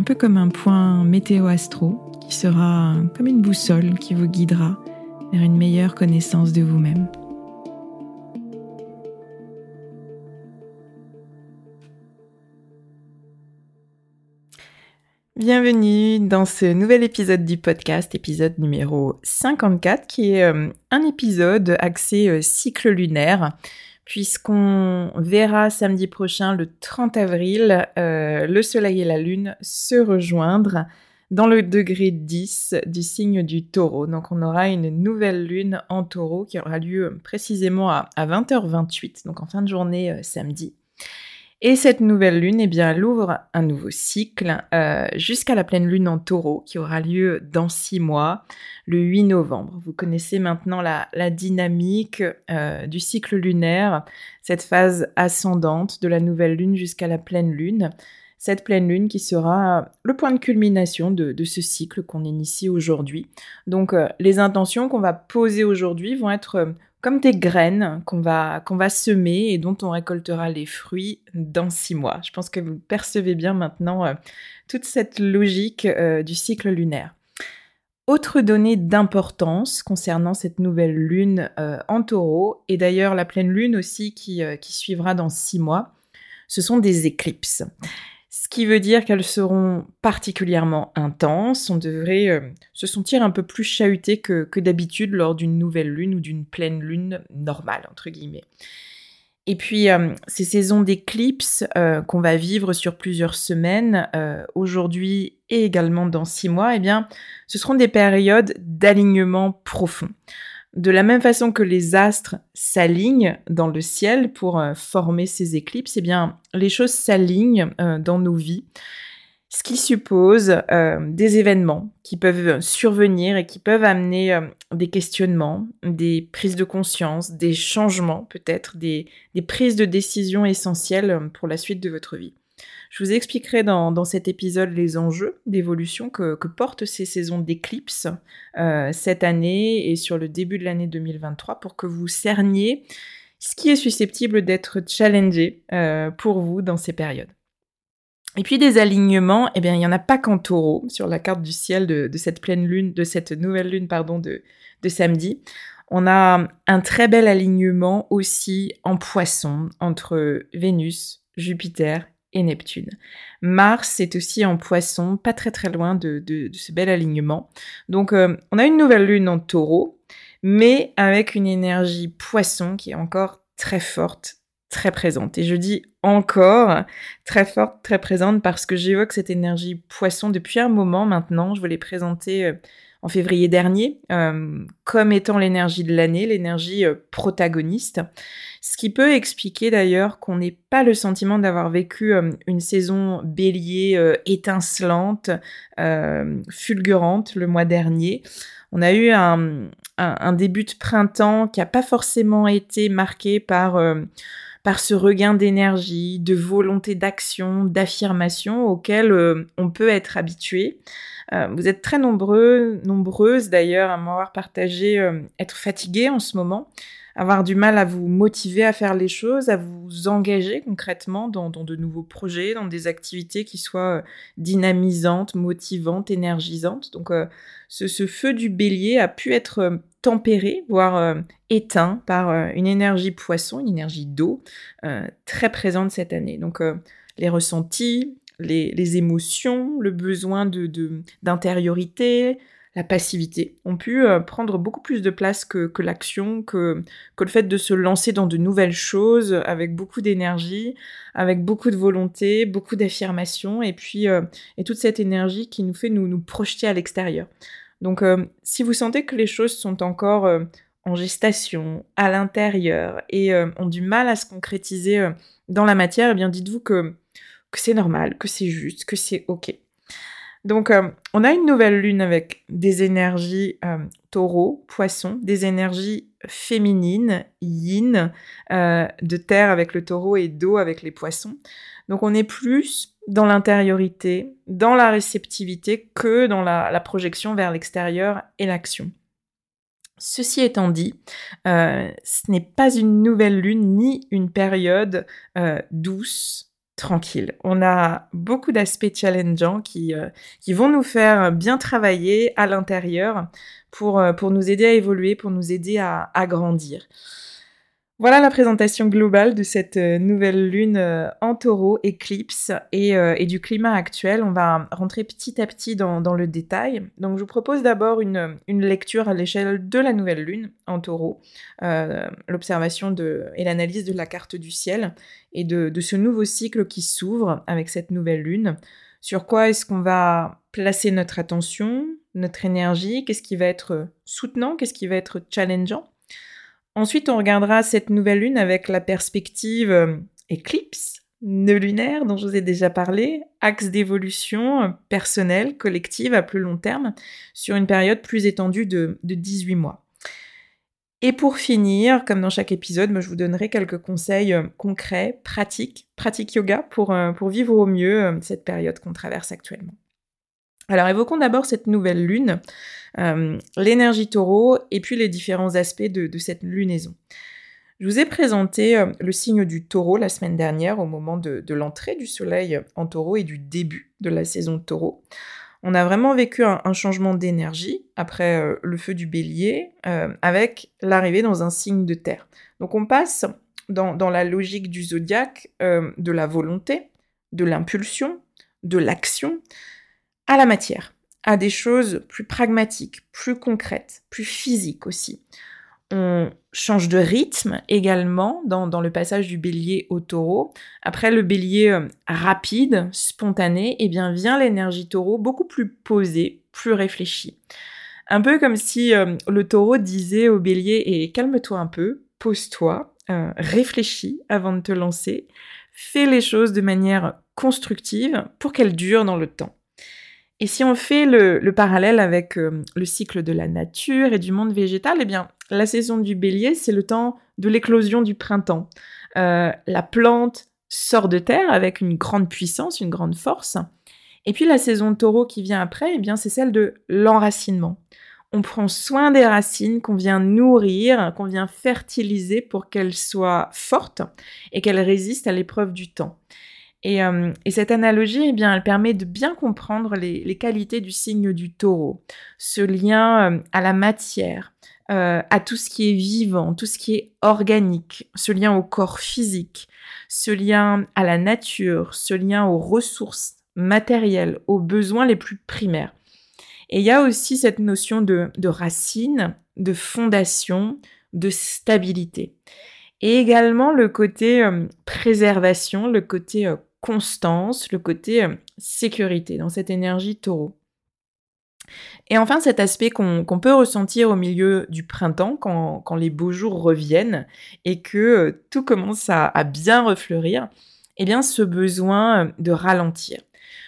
un peu comme un point météo-astro qui sera comme une boussole qui vous guidera vers une meilleure connaissance de vous-même. Bienvenue dans ce nouvel épisode du podcast, épisode numéro 54, qui est euh, un épisode axé euh, cycle lunaire puisqu'on verra samedi prochain, le 30 avril, euh, le Soleil et la Lune se rejoindre dans le degré 10 du signe du taureau. Donc on aura une nouvelle lune en taureau qui aura lieu précisément à, 20h28, donc en fin de journée euh, samedi. Et cette nouvelle lune, eh bien, elle ouvre un nouveau cycle euh, jusqu'à la pleine lune en taureau qui aura lieu dans six mois, le 8 novembre. Vous connaissez maintenant la, dynamique euh, du cycle lunaire, cette phase ascendante de la nouvelle lune jusqu'à la pleine lune. Cette pleine lune qui sera le point de culmination de, ce cycle qu'on initie aujourd'hui. Donc euh, les intentions qu'on va poser aujourd'hui vont être comme des graines qu'on va, semer et dont on récoltera les fruits dans six mois. Je pense que vous percevez bien maintenant euh, toute cette logique euh, du cycle lunaire. Autre donnée d'importance concernant cette nouvelle lune euh, en taureau, et d'ailleurs la pleine lune aussi qui suivra dans six mois, ce sont des éclipses ce qui veut dire qu'elles seront particulièrement intenses. On devrait euh, se sentir un peu plus chahuté que, d'habitude lors d'une nouvelle lune ou d'une pleine lune normale, entre guillemets. Et puis, euh, ces saisons d'éclipses euh, qu'on va vivre sur plusieurs semaines, aujourd'hui et également dans six mois, eh bien, ce seront des périodes d'alignement profond. De la même façon que les astres s'alignent dans le ciel pour euh, former ces éclipses, eh bien, les choses s'alignent euh, dans nos vies, ce qui suppose euh, des événements qui peuvent survenir et qui peuvent amener des questionnements, des prises de conscience, des changements peut-être, des prises de décision essentielles pour la suite de votre vie. Je vous expliquerai dans, cet épisode les enjeux d'évolution que, portent ces saisons d'éclipse euh, cette année et sur le début de l'année 2023 pour que vous cerniez ce qui est susceptible d'être challengé euh, pour vous dans ces périodes. Et puis des alignements, eh bien il n'y en a pas qu'en taureau sur la carte du ciel de, cette pleine lune, de cette nouvelle lune pardon de, de samedi. On a un très bel alignement aussi en poisson entre Vénus, Jupiter et Neptune. Mars est aussi en poisson, pas très très loin de, ce bel alignement. Donc euh, on a une nouvelle lune en taureau, mais avec une énergie poisson qui est encore très forte, très présente. Et je dis encore très forte, très présente parce que j'évoque cette énergie poisson depuis un moment maintenant. Je vous l'ai présentée euh, en février dernier, comme étant l'énergie de l'année, l'énergie protagoniste. Ce qui peut expliquer d'ailleurs qu'on n'ait pas le sentiment d'avoir vécu une saison bélier étincelante, fulgurante le mois dernier. On a eu un, un début de printemps qui n'a pas forcément été marqué par par ce regain d'énergie, de volonté d'action, d'affirmation auquel euh, on peut être habitué. Euh, vous êtes très nombreux, nombreuses d'ailleurs à m'avoir partagé euh, être fatigué en ce moment, avoir du mal à vous motiver à faire les choses, à vous engager concrètement dans, de nouveaux projets, dans des activités qui soient dynamisantes, motivantes, énergisantes. Donc ce, ce, feu du bélier a pu être tempéré, voire euh, éteint par euh, une énergie poisson, une énergie d'eau euh, très présente cette année. Donc les ressentis, les, émotions, le besoin de, d'intériorité, la passivité ont pu prendre beaucoup plus de place que, l'action, que, que, le fait de se lancer dans de nouvelles choses avec beaucoup d'énergie, avec beaucoup de volonté, beaucoup d'affirmation et puis et toute cette énergie qui nous fait nous, nous projeter à l'extérieur. Donc, euh, si vous sentez que les choses sont encore euh, en gestation, à l'intérieur, et euh, ont du mal à se concrétiser dans la matière, eh bien, dites-vous que, c'est normal, que c'est juste, que c'est OK. Donc, on a une nouvelle lune avec des énergies taureau, poisson, des énergies féminines, yin, de terre avec le taureau et d'eau avec les poissons. Donc, on est plus dans l'intériorité, dans la réceptivité, que dans la, projection vers l'extérieur et l'action. Ceci étant dit, euh, ce n'est pas une nouvelle lune ni une période euh, douce, tranquille. On a beaucoup d'aspects challengeants qui, euh, qui vont nous faire bien travailler à l'intérieur pour, pour nous aider à évoluer, pour nous aider à grandir. Voilà la présentation globale de cette euh, nouvelle lune euh, en taureau, éclipse euh, et, du climat actuel. On va rentrer petit à petit dans, le détail. Donc je vous propose d'abord une, lecture à l'échelle de la nouvelle lune en taureau, l'observation et l'analyse de la carte du ciel et de, de ce nouveau cycle qui s'ouvre avec cette nouvelle lune. Sur quoi est-ce qu'on va placer notre attention, notre énergie? Qu'est-ce qui va être soutenant? Qu'est-ce qui va être challengeant? Ensuite, on regardera cette nouvelle lune avec la perspective euh, éclipse, nœud lunaire dont je vous ai déjà parlé, axe d'évolution euh, personnelle, collective à plus long terme, sur une période plus étendue de, 18 mois. Et pour finir, comme dans chaque épisode, je vous donnerai quelques conseils euh, concrets, pratiques, pratiques yoga pour vivre au mieux cette période qu'on traverse actuellement. Alors évoquons d'abord cette nouvelle lune, euh, l'énergie taureau et puis les différents aspects de, cette lunaison. Je vous ai présenté euh, le signe du taureau la semaine dernière au moment de, l'entrée du soleil en taureau et du début de la saison taureau. On a vraiment vécu un, changement d'énergie après euh, le feu du bélier avec l'arrivée dans un signe de terre. Donc on passe dans la logique du zodiaque de la volonté, de l'impulsion, de l'action, à la matière, à des choses plus pragmatiques, plus concrètes, plus physiques aussi. On change de rythme également dans, le passage du bélier au taureau. Après le bélier euh, rapide, spontané, eh bien vient l'énergie taureau beaucoup plus posée, plus réfléchie. Un peu comme si euh, le taureau disait au bélier et eh, calme-toi un peu, pose-toi, euh, réfléchis avant de te lancer, fais les choses de manière constructive pour qu'elles durent dans le temps. Et si on fait le, parallèle avec euh, le cycle de la nature et du monde végétal, eh bien, la saison du bélier, c'est le temps de l'éclosion du printemps. Euh, la plante sort de terre avec une grande puissance, une grande force. Et puis la saison taureau qui vient après, eh bien, c'est celle de l'enracinement. On prend soin des racines qu'on vient nourrir, qu'on vient fertiliser pour qu'elles soient fortes et qu'elles résistent à l'épreuve du temps. Euh, et, cette analogie, eh bien, elle permet de bien comprendre les, qualités du signe du taureau, ce lien euh, à la matière, euh, à tout ce qui est vivant, tout ce qui est organique, ce lien au corps physique, ce lien à la nature, ce lien aux ressources matérielles, aux besoins les plus primaires. Et il y a aussi cette notion de, de racine, de fondation, de stabilité. Et également le côté préservation, le côté constance, le côté euh, sécurité dans cette énergie taureau. Et enfin, cet aspect qu'on peut ressentir au milieu du printemps, quand, les beaux jours reviennent et que euh, tout commence à, bien refleurir, eh bien, ce besoin euh, de ralentir,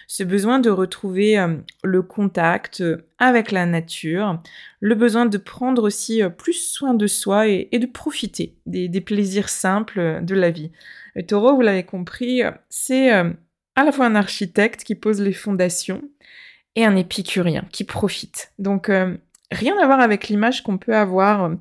ce besoin de retrouver euh, le contact avec la nature, le besoin de prendre aussi plus soin de soi et, de profiter des, plaisirs simples de la vie. Le taureau, vous l'avez compris, c'est à la fois un architecte qui pose les fondations, et un épicurien qui profite. Donc euh, rien à voir avec l'image qu'on peut avoir euh,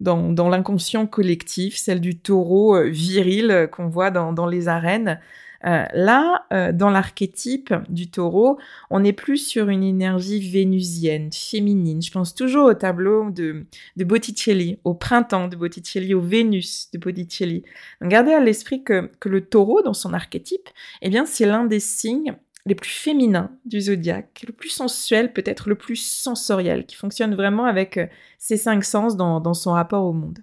dans, l'inconscient collectif, celle du taureau euh, viril qu'on voit dans, les arènes. Là, dans l'archétype du taureau, on est plus sur une énergie vénusienne, féminine. Je pense toujours au tableau de, Botticelli, au printemps de Botticelli, au Vénus de Botticelli. Gardez à l'esprit que, que le taureau, dans son archétype, eh bien, c'est l'un des signes les plus féminins du zodiaque, le plus sensuel, peut-être le plus sensoriel, qui fonctionne vraiment avec euh, ses cinq sens dans, son rapport au monde.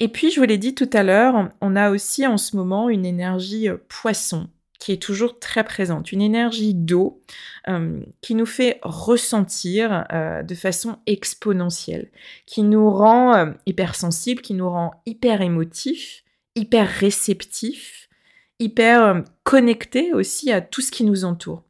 Et puis, je vous l'ai dit tout à l'heure, on a aussi en ce moment une énergie euh, poisson qui est toujours très présente, une énergie d'eau euh, qui nous fait ressentir de façon exponentielle, qui nous rend hypersensibles, qui nous rend hyper émotifs, hyper réceptifs, hyper euh, connecté aussi à tout ce qui nous entoure.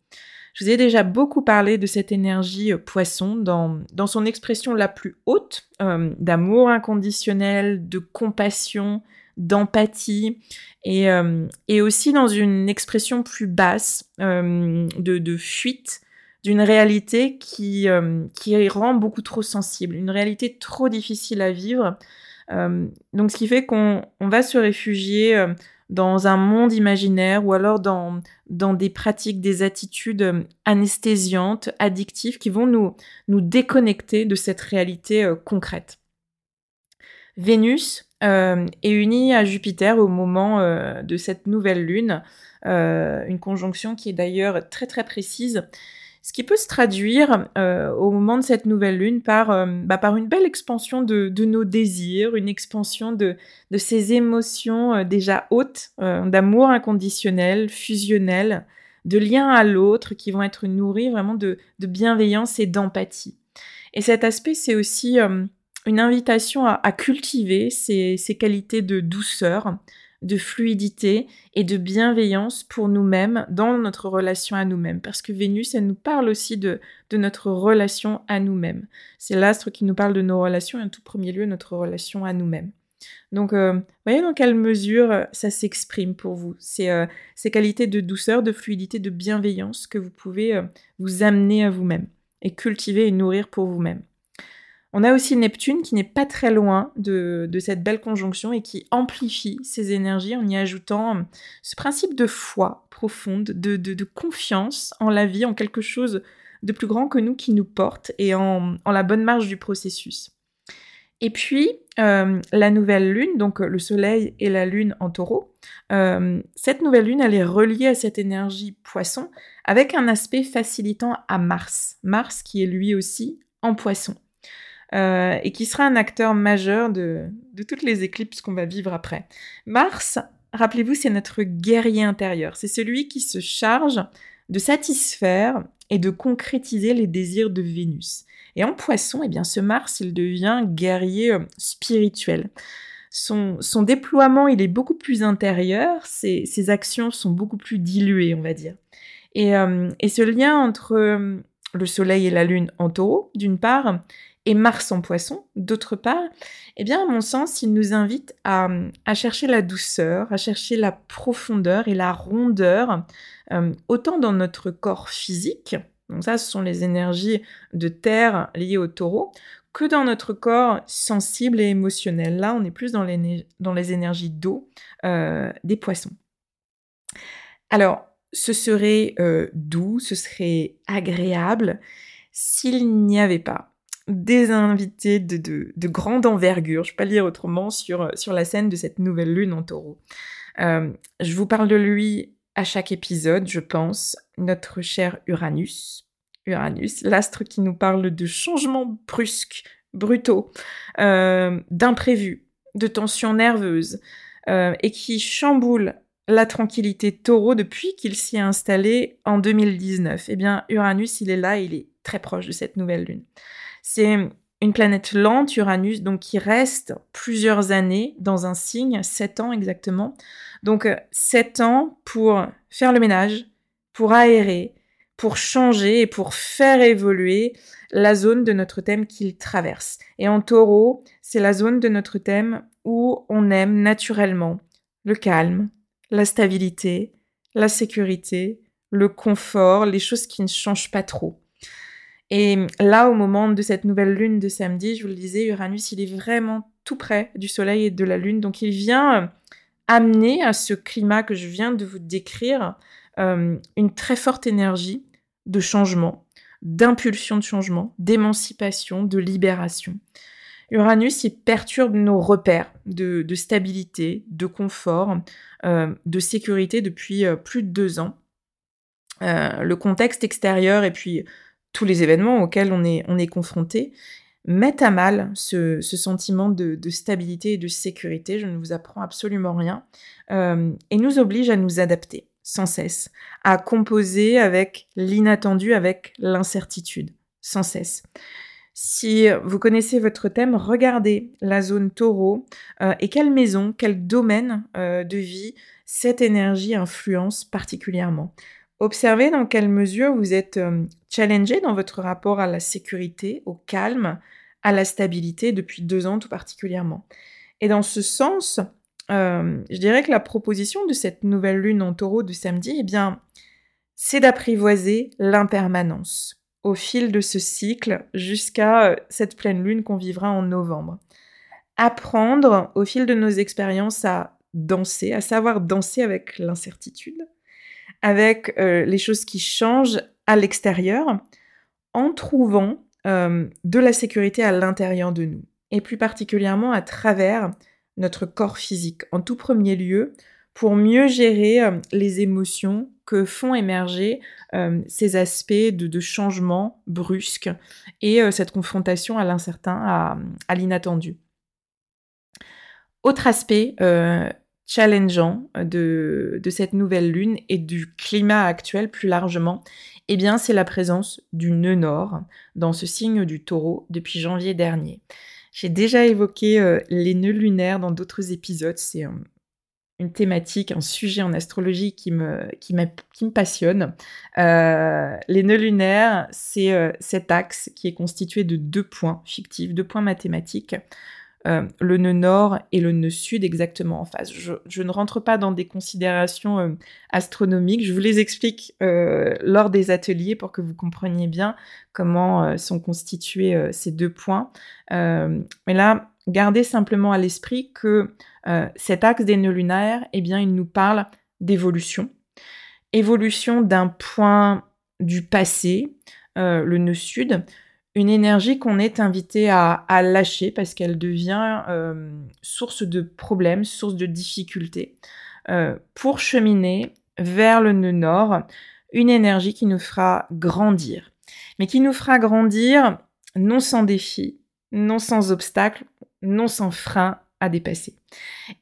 Je vous ai déjà beaucoup parlé de cette énergie euh, poisson dans, dans son expression la plus haute, euh, d'amour inconditionnel, de compassion, d'empathie, et, et, aussi dans une expression plus basse de, de, fuite d'une réalité qui, qui rend beaucoup trop sensible, une réalité trop difficile à vivre. donc ce qui fait qu'on on va se réfugier dans un monde imaginaire ou alors dans, des pratiques, des attitudes euh, anesthésiantes, addictives qui vont nous, nous déconnecter de cette réalité euh, concrète. Vénus euh, est unie à Jupiter au moment de cette nouvelle lune, une conjonction qui est d'ailleurs très très précise ce qui peut se traduire euh, au moment de cette nouvelle lune par, euh, bah, par une belle expansion de, nos désirs, une expansion de, de ces émotions euh, déjà hautes, d'amour inconditionnel, fusionnel, de lien à l'autre qui vont être nourris vraiment de, bienveillance et d'empathie. Et cet aspect, c'est aussi une invitation à, cultiver ces, ces, qualités de douceur, de fluidité et de bienveillance pour nous-mêmes dans notre relation à nous-mêmes. Parce que Vénus, elle nous parle aussi de, notre relation à nous-mêmes. C'est l'astre qui nous parle de nos relations et en tout premier lieu notre relation à nous-mêmes. Donc, euh, voyez dans quelle mesure euh, ça s'exprime pour vous. Euh, ces qualités de douceur, de fluidité, de bienveillance que vous pouvez vous amener à vous-même et cultiver et nourrir pour vous-même. On a aussi Neptune qui n'est pas très loin de, cette belle conjonction et qui amplifie ces énergies en y ajoutant euh, ce principe de foi profonde, de, confiance en la vie, en quelque chose de plus grand que nous qui nous porte et en, la bonne marge du processus. Et puis, euh, la nouvelle lune, donc le soleil et la lune en taureau, euh, cette nouvelle lune, elle est reliée à cette énergie poisson avec un aspect facilitant à Mars. Mars qui est lui aussi en poisson. Euh, et qui sera un acteur majeur de, toutes les éclipses qu'on va vivre après. Mars, rappelez-vous, c'est notre guerrier intérieur. C'est celui qui se charge de satisfaire et de concrétiser les désirs de Vénus. Et en poisson, eh bien, ce Mars, il devient guerrier euh, spirituel. Son, déploiement, il est beaucoup plus intérieur, ses, actions sont beaucoup plus diluées, on va dire. Et, euh, et ce lien entre le Soleil et la Lune en taureau, d'une part, et Mars en poisson, d'autre part, eh bien, à mon sens, il nous invite à, chercher la douceur, à chercher la profondeur et la rondeur, euh, autant dans notre corps physique, donc ça, ce sont les énergies de terre liées au taureau, que dans notre corps sensible et émotionnel. Là, on est plus dans les, énergies d'eau euh, des poissons. Alors, ce serait euh, doux, ce serait agréable s'il n'y avait pas des invités de, grande envergure, je peux pas lire autrement, sur, sur la scène de cette nouvelle lune en taureau. Euh, je vous parle de lui à chaque épisode, je pense, notre cher Uranus. Uranus, l'astre qui nous parle de changements brusques, brutaux, euh, d'imprévus, de tensions nerveuses, euh, et qui chamboule la tranquillité taureau depuis qu'il s'y est installé en 2019. Eh bien, Uranus, il est là, il est très proche de cette nouvelle lune. C'est une planète lente, Uranus, donc qui reste plusieurs années dans un signe, sept ans exactement. Donc euh, sept ans pour faire le ménage, pour aérer, pour changer et pour faire évoluer la zone de notre thème qu'il traverse. Et en taureau, c'est la zone de notre thème où on aime naturellement le calme, la stabilité, la sécurité, le confort, les choses qui ne changent pas trop. Et là, au moment de cette nouvelle lune de samedi, je vous le disais, Uranus, il est vraiment tout près du Soleil et de la Lune. Donc il vient amener à ce climat que je viens de vous décrire euh, une très forte énergie de changement, d'impulsion de changement, d'émancipation, de libération. Uranus, il perturbe nos repères de, stabilité, de confort, euh, de sécurité depuis euh, plus de deux ans. le contexte extérieur et puis tous les événements auxquels on est, on est confronté mettent à mal ce, sentiment de, stabilité et de sécurité, je ne vous apprends absolument rien, euh, et nous obligent à nous adapter sans cesse, à composer avec l'inattendu, avec l'incertitude, sans cesse. Si vous connaissez votre thème, regardez la zone taureau euh, et quelle maison, quel domaine euh, de vie cette énergie influence particulièrement. Observez dans quelle mesure vous êtes euh, challengé dans votre rapport à la sécurité, au calme, à la stabilité depuis deux ans tout particulièrement. Et dans ce sens, euh, je dirais que la proposition de cette nouvelle lune en taureau de samedi, eh bien, c'est d'apprivoiser l'impermanence au fil de ce cycle jusqu'à euh, cette pleine lune qu'on vivra en novembre. Apprendre au fil de nos expériences à danser, à savoir danser avec l'incertitude, avec euh, les choses qui changent à l'extérieur en trouvant euh, de la sécurité à l'intérieur de nous et plus particulièrement à travers notre corps physique en tout premier lieu pour mieux gérer euh, les émotions que font émerger ces aspects de, changement brusque et cette confrontation à l'incertain, à, à l'inattendu. Autre aspect challengeant de, de cette nouvelle lune et du climat actuel plus largement, eh bien c'est la présence du nœud nord dans ce signe du taureau depuis janvier dernier. J'ai déjà évoqué euh, les nœuds lunaires dans d'autres épisodes, c'est une thématique, un sujet en astrologie qui me, passionne. Euh, les nœuds lunaires, c'est euh, cet axe qui est constitué de deux points fictifs, deux points mathématiques euh, le nœud nord et le nœud sud exactement en face. Je, ne rentre pas dans des considérations euh, astronomiques, je vous les explique euh, lors des ateliers pour que vous compreniez bien comment sont constitués ces deux points. mais là, gardez simplement à l'esprit que cet axe des nœuds lunaires, eh bien, il nous parle d'évolution. Évolution d'un point du passé, le nœud sud, une énergie qu'on est invité à, lâcher parce qu'elle devient euh, source de problèmes, source de difficultés, euh, pour cheminer vers le nœud nord, une énergie qui nous fera grandir, mais qui nous fera grandir non sans défi, non sans obstacle, non sans frein à dépasser.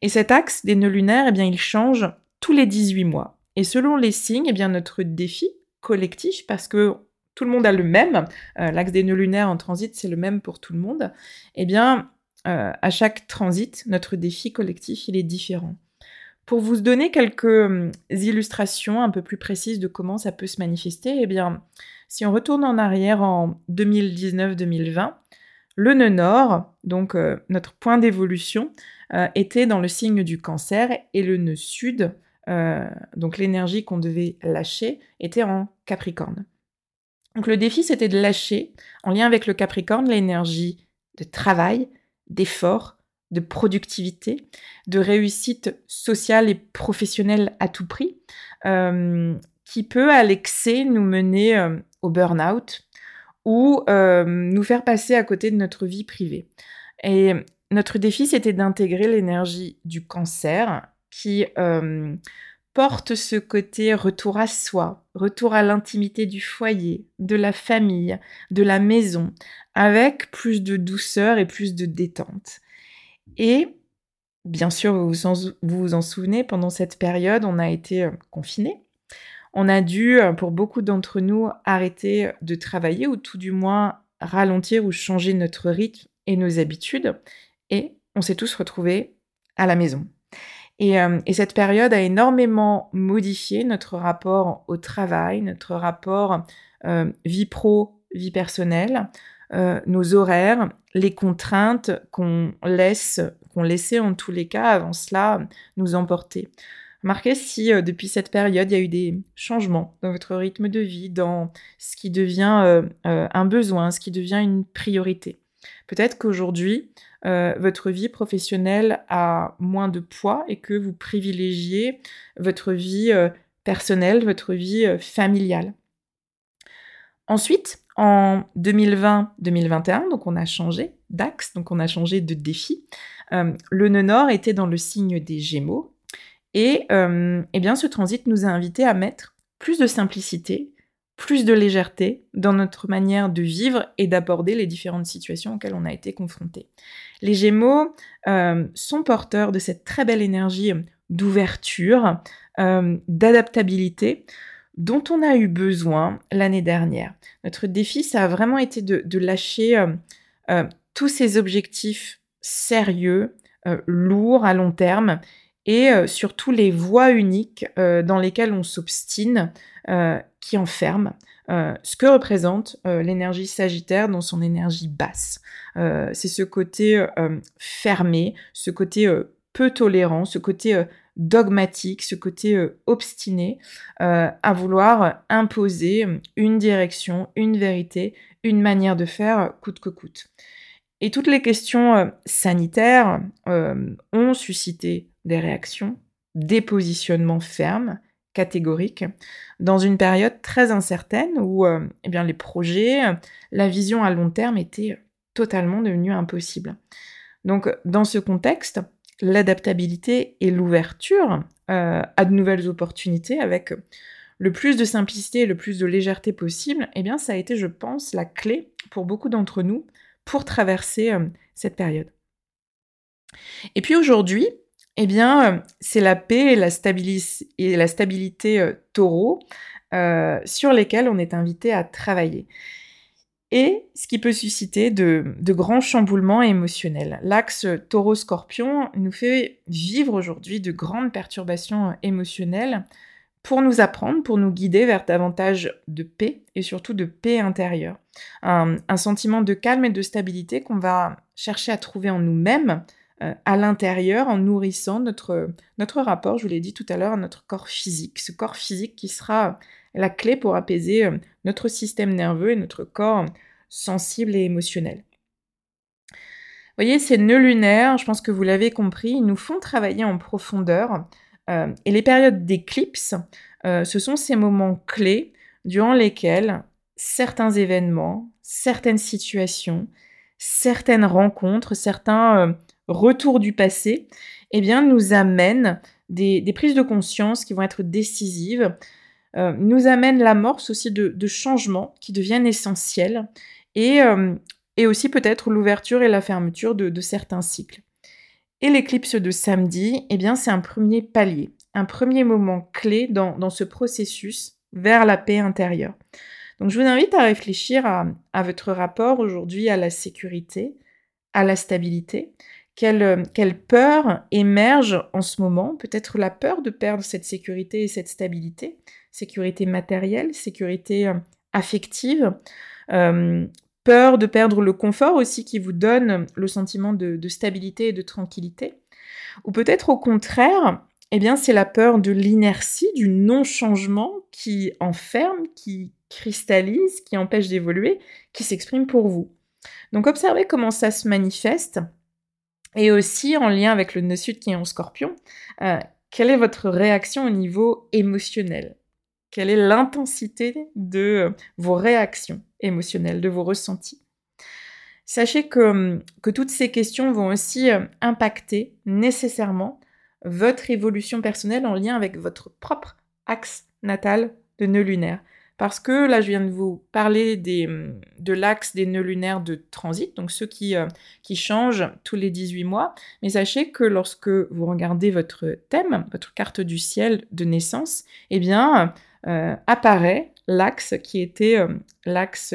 Et cet axe des nœuds lunaires, eh bien, il change tous les 18 mois. Et selon les signes, eh bien, notre défi collectif, parce que tout le monde a le même, euh, l'axe des nœuds lunaires en transit, c'est le même pour tout le monde, eh bien, euh, à chaque transit, notre défi collectif, il est différent. Pour vous donner quelques hum, illustrations un peu plus précises de comment ça peut se manifester, eh bien, si on retourne en arrière en 2019-2020, le nœud nord, donc euh, notre point d'évolution, était dans le signe du cancer et le nœud sud, donc l'énergie qu'on devait lâcher, était en capricorne. Donc le défi, c'était de lâcher, en lien avec le Capricorne, l'énergie de travail, d'effort, de productivité, de réussite sociale et professionnelle à tout prix, euh, qui peut à l'excès nous mener euh, au burn-out ou euh, nous faire passer à côté de notre vie privée. Et notre défi, c'était d'intégrer l'énergie du cancer qui porte ce côté retour à soi, retour à l'intimité du foyer, de la famille, de la maison, avec plus de douceur et plus de détente. Et bien sûr, vous vous en, souvenez, pendant cette période, on a été euh, confinés. On a dû, pour beaucoup d'entre nous, arrêter de travailler ou tout du moins ralentir ou changer notre rythme et nos habitudes. Et on s'est tous retrouvés à la maison. Et, euh, cette période a énormément modifié notre rapport au travail, notre rapport euh, vie pro, vie personnelle, euh, nos horaires, les contraintes qu'on laisse, qu'on laissait en tous les cas avant cela nous emporter. Remarquez si depuis cette période, il y a eu des changements dans votre rythme de vie, dans ce qui devient un besoin, ce qui devient une priorité. Peut-être qu'aujourd'hui, euh, votre vie professionnelle a moins de poids et que vous privilégiez votre vie euh, personnelle, votre vie euh, familiale. Ensuite, en 2020-2021, donc on a changé d'axe, donc on a changé de défi. le nœud nord était dans le signe des Gémeaux et eh bien ce transit nous a invités à mettre plus de simplicité, plus de légèreté dans notre manière de vivre et d'aborder les différentes situations auxquelles on a été confronté. Les Gémeaux euh, sont porteurs de cette très belle énergie d'ouverture, euh, d'adaptabilité dont on a eu besoin l'année dernière. Notre défi, ça a vraiment été de, lâcher euh, tous ces objectifs sérieux, lourds à long terme et surtout les voies uniques dans lesquelles on s'obstine euh, qui enferme euh, ce que représente euh, l'énergie sagittaire dans son énergie basse. c'est ce côté fermé, ce côté peu tolérant, ce côté dogmatique, ce côté obstiné à vouloir imposer une direction, une vérité, une manière de faire coûte que coûte. Et toutes les questions sanitaires ont suscité des réactions, des positionnements fermes, catégorique dans une période très incertaine où euh, eh bien, les projets, la vision à long terme étaient totalement devenus impossibles. Donc dans ce contexte, l'adaptabilité et l'ouverture euh, à de nouvelles opportunités avec le plus de simplicité et le plus de légèreté possible, eh bien ça a été, je pense, la clé pour beaucoup d'entre nous pour traverser euh, cette période. Et puis aujourd'hui, eh bien, euh, c'est la paix et la, stabilité euh, taureau euh, sur lesquelles on est invité à travailler. Et ce qui peut susciter de, grands chamboulements émotionnels. L'axe taureau-scorpion nous fait vivre aujourd'hui de grandes perturbations émotionnelles pour nous apprendre, pour nous guider vers davantage de paix et surtout de paix intérieure. un sentiment de calme et de stabilité qu'on va chercher à trouver en nous-mêmes à l'intérieur en nourrissant notre, notre rapport, je vous l'ai dit tout à l'heure, à notre corps physique. Ce corps physique qui sera la clé pour apaiser euh, notre système nerveux et notre corps sensible et émotionnel. Vous voyez, ces nœuds lunaires, je pense que vous l'avez compris, ils nous font travailler en profondeur. Euh, et les périodes d'éclipse, ce sont ces moments clés durant lesquels certains événements, certaines situations, certaines rencontres, certains retour du passé, eh bien, nous amène des, prises de conscience qui vont être décisives, euh, nous amène l'amorce aussi de, changements qui deviennent essentiels et, euh, et aussi peut-être l'ouverture et la fermeture de, certains cycles. Et l'éclipse de samedi, eh bien, c'est un premier palier, un premier moment clé dans, dans, ce processus vers la paix intérieure. Donc, je vous invite à réfléchir à, à votre rapport aujourd'hui à la sécurité, à la stabilité, euh, quelle, peur émerge en ce moment Peut-être la peur de perdre cette sécurité et cette stabilité, sécurité matérielle, sécurité euh, affective, euh, peur de perdre le confort aussi qui vous donne le sentiment de, stabilité et de tranquillité. Ou peut-être au contraire, eh bien c'est la peur de l'inertie, du non-changement qui enferme, qui cristallise, qui empêche d'évoluer, qui s'exprime pour vous. Donc observez comment ça se manifeste et aussi en lien avec le nœud sud qui est en scorpion, euh, quelle est votre réaction au niveau émotionnel? Quelle est l'intensité de vos réactions émotionnelles, de vos ressentis? Sachez que, que, toutes ces questions vont aussi euh, impacter nécessairement votre évolution personnelle en lien avec votre propre axe natal de nœud lunaire. Parce que là, je viens de vous parler des, hum, de l'axe des nœuds lunaires de transit, donc ceux qui, euh, qui changent tous les 18 mois. Mais sachez que lorsque vous regardez votre thème, votre carte du ciel de naissance, eh bien, apparaît l'axe qui était l'axe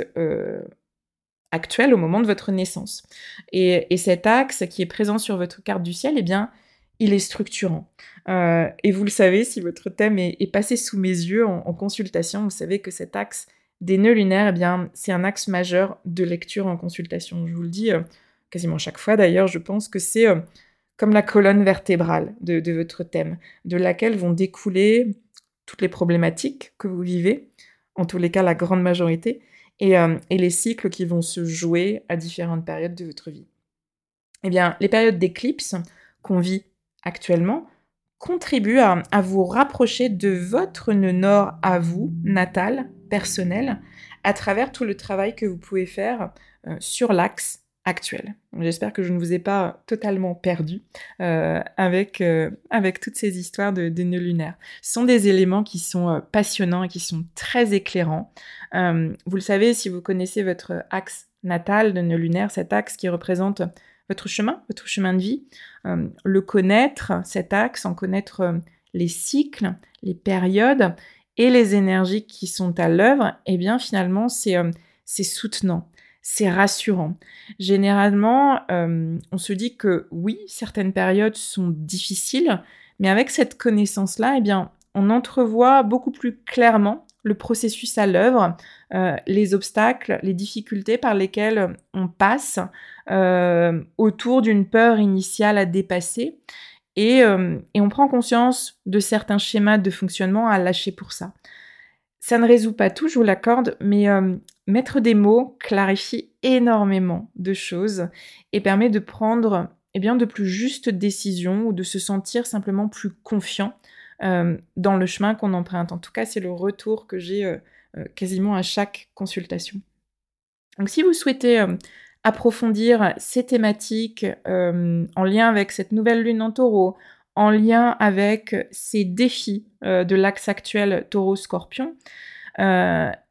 actuel au moment de votre naissance. Et, cet axe qui est présent sur votre carte du ciel, eh bien, il est structurant. et vous le savez, si votre thème est, passé sous mes yeux en, consultation, vous savez que cet axe des nœuds lunaires, eh bien, c'est un axe majeur de lecture en consultation. Je vous le dis quasiment chaque fois d'ailleurs, je pense que c'est comme la colonne vertébrale de, votre thème, de laquelle vont découler toutes les problématiques que vous vivez, en tous les cas la grande majorité, et, euh, les cycles qui vont se jouer à différentes périodes de votre vie. Eh bien, les périodes d'éclipse qu'on vit actuellement contribuent à, vous rapprocher de votre nœud nord à vous, natal, personnel, à travers tout le travail que vous pouvez faire euh, sur l'axe actuel. J'espère que je ne vous ai pas totalement perdu euh, avec, euh, avec toutes ces histoires de, nœuds lunaires. Ce sont des éléments qui sont passionnants et qui sont très éclairants. vous le savez, si vous connaissez votre axe natal de nœud lunaire, cet axe qui représente votre chemin, votre chemin de vie, le connaître, cet axe, en connaître les cycles, les périodes et les énergies qui sont à l'œuvre, eh bien finalement c'est soutenant c'est rassurant. Généralement, euh, on se dit que oui, certaines périodes sont difficiles, mais avec cette connaissance-là, eh bien, on entrevoit beaucoup plus clairement processus à l'œuvre, euh, les obstacles, les difficultés par lesquelles on passe euh, autour d'une peur initiale à dépasser. Et, et, on prend conscience de certains schémas de fonctionnement à lâcher pour ça. Ça ne résout pas tout, je vous l'accorde, mais mettre des mots clarifie énormément de choses et permet de prendre eh de plus justes décisions ou de se sentir simplement plus confiant euh, dans le chemin qu'on emprunte. En tout cas, c'est le retour que j'ai euh, euh, quasiment à chaque consultation. Donc si vous souhaitez approfondir ces thématiques en lien avec cette nouvelle lune en taureau, en lien avec ces défis de l'axe actuel taureau-scorpion,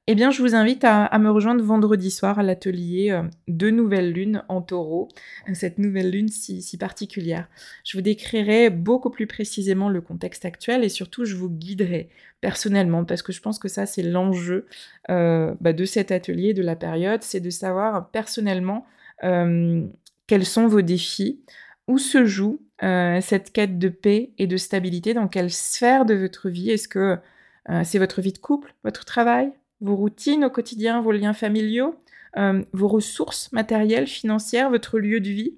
eh bien, je vous invite à, me rejoindre vendredi soir à l'atelier euh, de Nouvelle Lune en taureau, cette nouvelle lune si, particulière. Je vous décrirai beaucoup plus précisément le contexte actuel et surtout, je vous guiderai personnellement parce que je pense que ça, c'est l'enjeu euh, bah, de cet atelier, de la période, c'est de savoir personnellement euh, quels sont vos défis, où se joue cette quête de paix et de stabilité, dans quelle sphère de votre vie est-ce que c'est votre vie de couple, votre travail, vos routines au quotidien, vos liens familiaux, euh, vos ressources matérielles, financières, votre lieu de vie.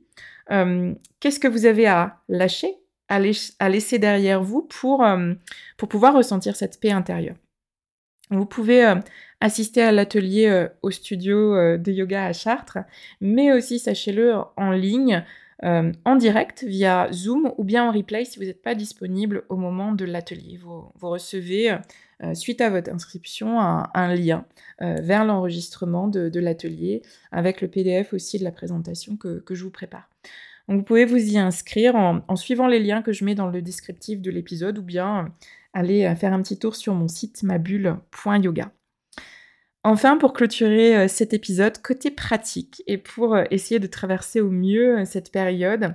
Euh, qu'est-ce que vous avez à lâcher, à, laisser derrière vous pour, euh, pour pouvoir ressentir cette paix intérieure? Vous pouvez assister à l'atelier au studio de yoga à Chartres, mais aussi, sachez-le, en ligne. en direct via Zoom ou bien en replay si vous n'êtes pas disponible au moment de l'atelier. Vous, vous, recevez suite à votre inscription, un, lien euh, vers l'enregistrement de, l'atelier avec le PDF aussi de la présentation que, je vous prépare. Vous pouvez vous y inscrire en, suivant les liens que je mets dans le descriptif de l'épisode ou bien euh, aller faire un petit tour sur mon site mabulle.yoga. Enfin, pour clôturer cet épisode, côté pratique et pour essayer de traverser au mieux cette période,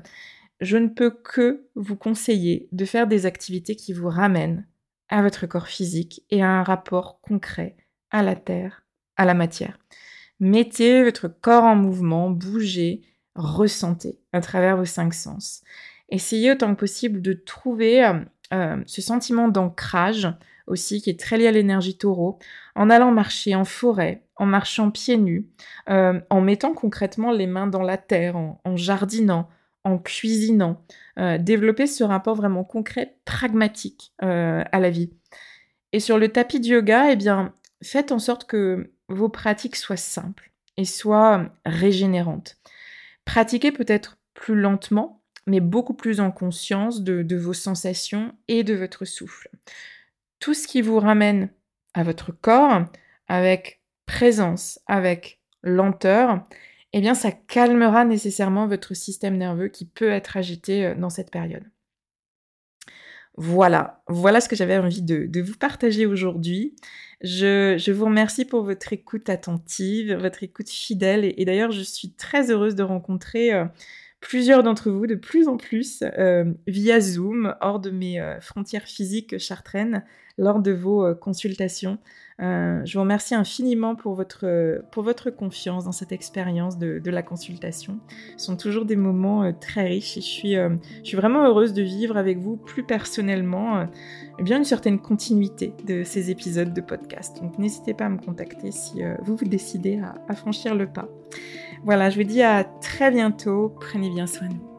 je ne peux que vous conseiller de faire des activités qui vous ramènent à votre corps physique et à un rapport concret à la terre, à la matière. Mettez votre corps en mouvement, bougez, ressentez à travers vos cinq sens. Essayez autant que possible de trouver euh, euh, ce sentiment d'ancrage aussi qui est très lié à l'énergie taureau, en allant marcher en forêt, en marchant pieds nus, euh, en mettant concrètement les mains dans la terre, en jardinant, en cuisinant, euh, développer ce rapport vraiment concret, pragmatique euh, à la vie. Et sur le tapis de yoga, eh bien, faites en sorte que vos pratiques soient simples et soient régénérantes. Pratiquez peut-être plus lentement, mais beaucoup plus en conscience de, de vos sensations et de votre souffle. Tout ce qui vous ramène à votre corps avec présence, avec lenteur, eh bien ça calmera nécessairement votre système nerveux qui peut être agité euh, dans cette période. Voilà, voilà ce que j'avais envie de, vous partager aujourd'hui. Je, vous remercie pour votre écoute attentive, votre écoute fidèle, et, d'ailleurs je suis très heureuse de rencontrer euh, plusieurs d'entre vous de plus en plus euh, via Zoom, hors de mes frontières physiques chartraines, lors de vos consultations. je vous remercie infiniment pour votre, pour votre confiance dans cette expérience de, de, la consultation. Ce sont toujours des moments très riches et je suis, je suis vraiment heureuse de vivre avec vous plus personnellement eh bien une certaine continuité de ces épisodes de podcast. Donc n'hésitez pas à me contacter si vous vous décidez à, à franchir le pas. Voilà, je vous dis à très bientôt. Prenez bien soin de vous.